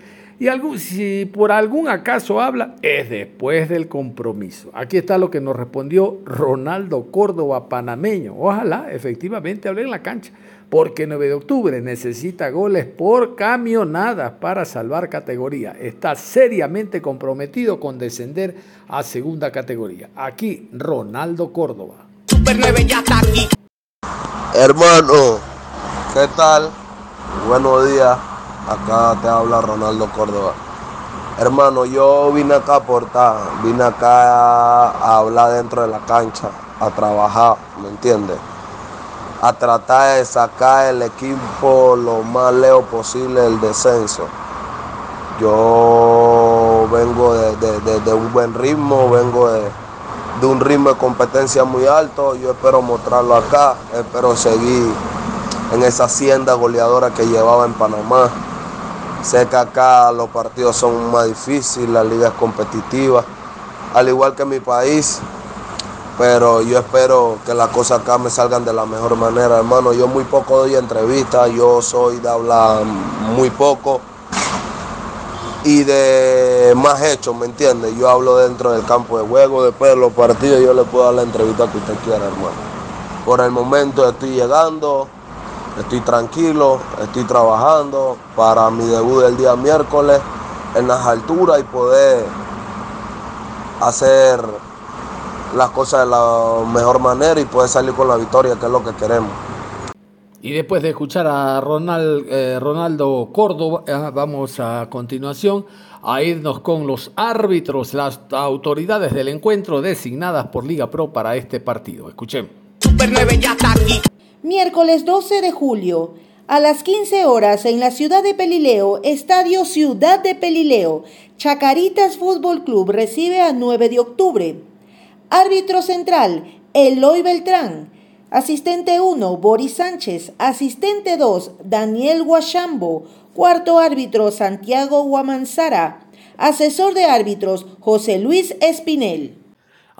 Y algún, si por algún acaso habla, es después del compromiso. Aquí está lo que nos respondió Ronaldo Córdoba, panameño. Ojalá efectivamente hable en la cancha porque 9 de octubre necesita goles por camionada para salvar categoría. Está seriamente comprometido con descender a segunda categoría. Aquí Ronaldo Córdoba. Super 9 ya está aquí. Hermano, ¿qué tal? Buenos días. Acá te habla Ronaldo Córdoba. Hermano, yo vine acá a aportar, vine acá a hablar dentro de la cancha, a trabajar, ¿me entiendes? a tratar de sacar el equipo lo más lejos posible del descenso. Yo vengo de, un buen ritmo, vengo de, un ritmo de competencia muy alto, yo espero mostrarlo acá, espero seguir en esa hacienda goleadora que llevaba en Panamá. Sé que acá los partidos son más difíciles, la liga es competitiva, al igual que mi país, pero yo espero que las cosas acá me salgan de la mejor manera, hermano. Yo muy poco doy entrevistas, yo soy de hablar muy poco y de más hechos, ¿me entiende? Yo hablo dentro del campo de juego, después de los partidos yo le puedo dar la entrevista que usted quiera, hermano. Por el momento estoy llegando, estoy tranquilo, estoy trabajando para mi debut del día miércoles en las alturas y poder hacer las cosas de la mejor manera y poder salir con la victoria, que es lo que queremos. Y después de escuchar a Ronald, eh, Ronaldo Córdoba, eh, vamos a continuación a irnos con los árbitros, las autoridades del encuentro designadas por Liga Pro para este partido. Escuchen. Miércoles 12 de julio. A las 15 horas en la ciudad de Pelileo, Estadio Ciudad de Pelileo, Chacaritas Fútbol Club recibe a 9 de octubre. Árbitro central, Eloy Beltrán. Asistente 1, Boris Sánchez. Asistente 2, Daniel Guachambo. Cuarto árbitro, Santiago Guamanzara. Asesor de árbitros, José Luis Espinel.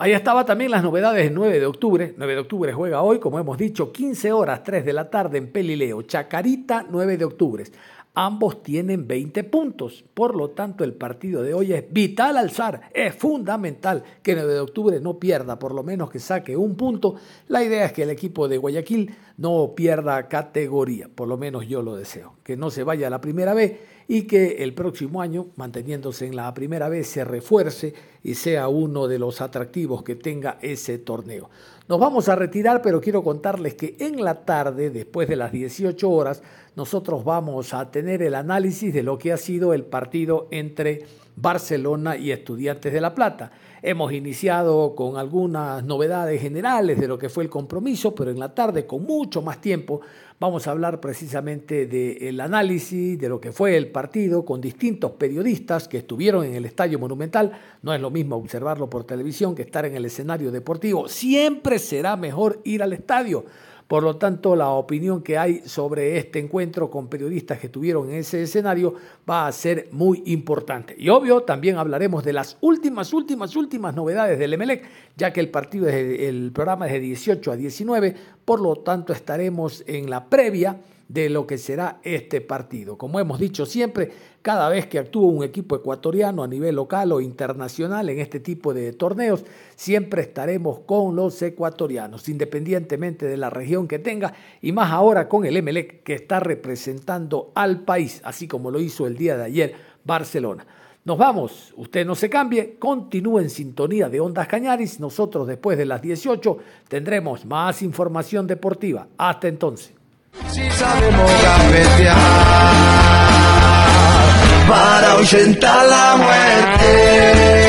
Ahí estaba también las novedades del 9 de octubre. 9 de octubre juega hoy, como hemos dicho, 15 horas, 3 de la tarde en Pelileo. Chacarita, 9 de octubre. Ambos tienen 20 puntos, por lo tanto el partido de hoy es vital alzar, es fundamental que el 9 de octubre no pierda, por lo menos que saque un punto. La idea es que el equipo de Guayaquil no pierda categoría, por lo menos yo lo deseo, que no se vaya la primera vez y que el próximo año, manteniéndose en la primera vez, se refuerce y sea uno de los atractivos que tenga ese torneo. Nos vamos a retirar, pero quiero contarles que en la tarde, después de las 18 horas, nosotros vamos a tener el análisis de lo que ha sido el partido entre Barcelona y Estudiantes de La Plata. Hemos iniciado con algunas novedades generales de lo que fue el compromiso, pero en la tarde, con mucho más tiempo, vamos a hablar precisamente del análisis de lo que fue el partido con distintos periodistas que estuvieron en el Estadio Monumental. No es lo mismo observarlo por televisión que estar en el escenario deportivo. Siempre será mejor ir al estadio por lo tanto, la opinión que hay sobre este encuentro con periodistas que estuvieron en ese escenario va a ser muy importante. Y obvio, también hablaremos de las últimas, últimas, últimas novedades del Emelec, ya que el partido el programa es de 18 a 19, por lo tanto estaremos en la previa de lo que será este partido. Como hemos dicho siempre, cada vez que actúa un equipo ecuatoriano a nivel local o internacional en este tipo de torneos, siempre estaremos con los ecuatorianos, independientemente de la región que tenga, y más ahora con el Emelec que está representando al país, así como lo hizo el día de ayer Barcelona. Nos vamos, usted no se cambie, continúe en sintonía de Ondas Cañaris, nosotros después de las 18 tendremos más información deportiva. Hasta entonces. Si sabemos para ahuyentar la muerte.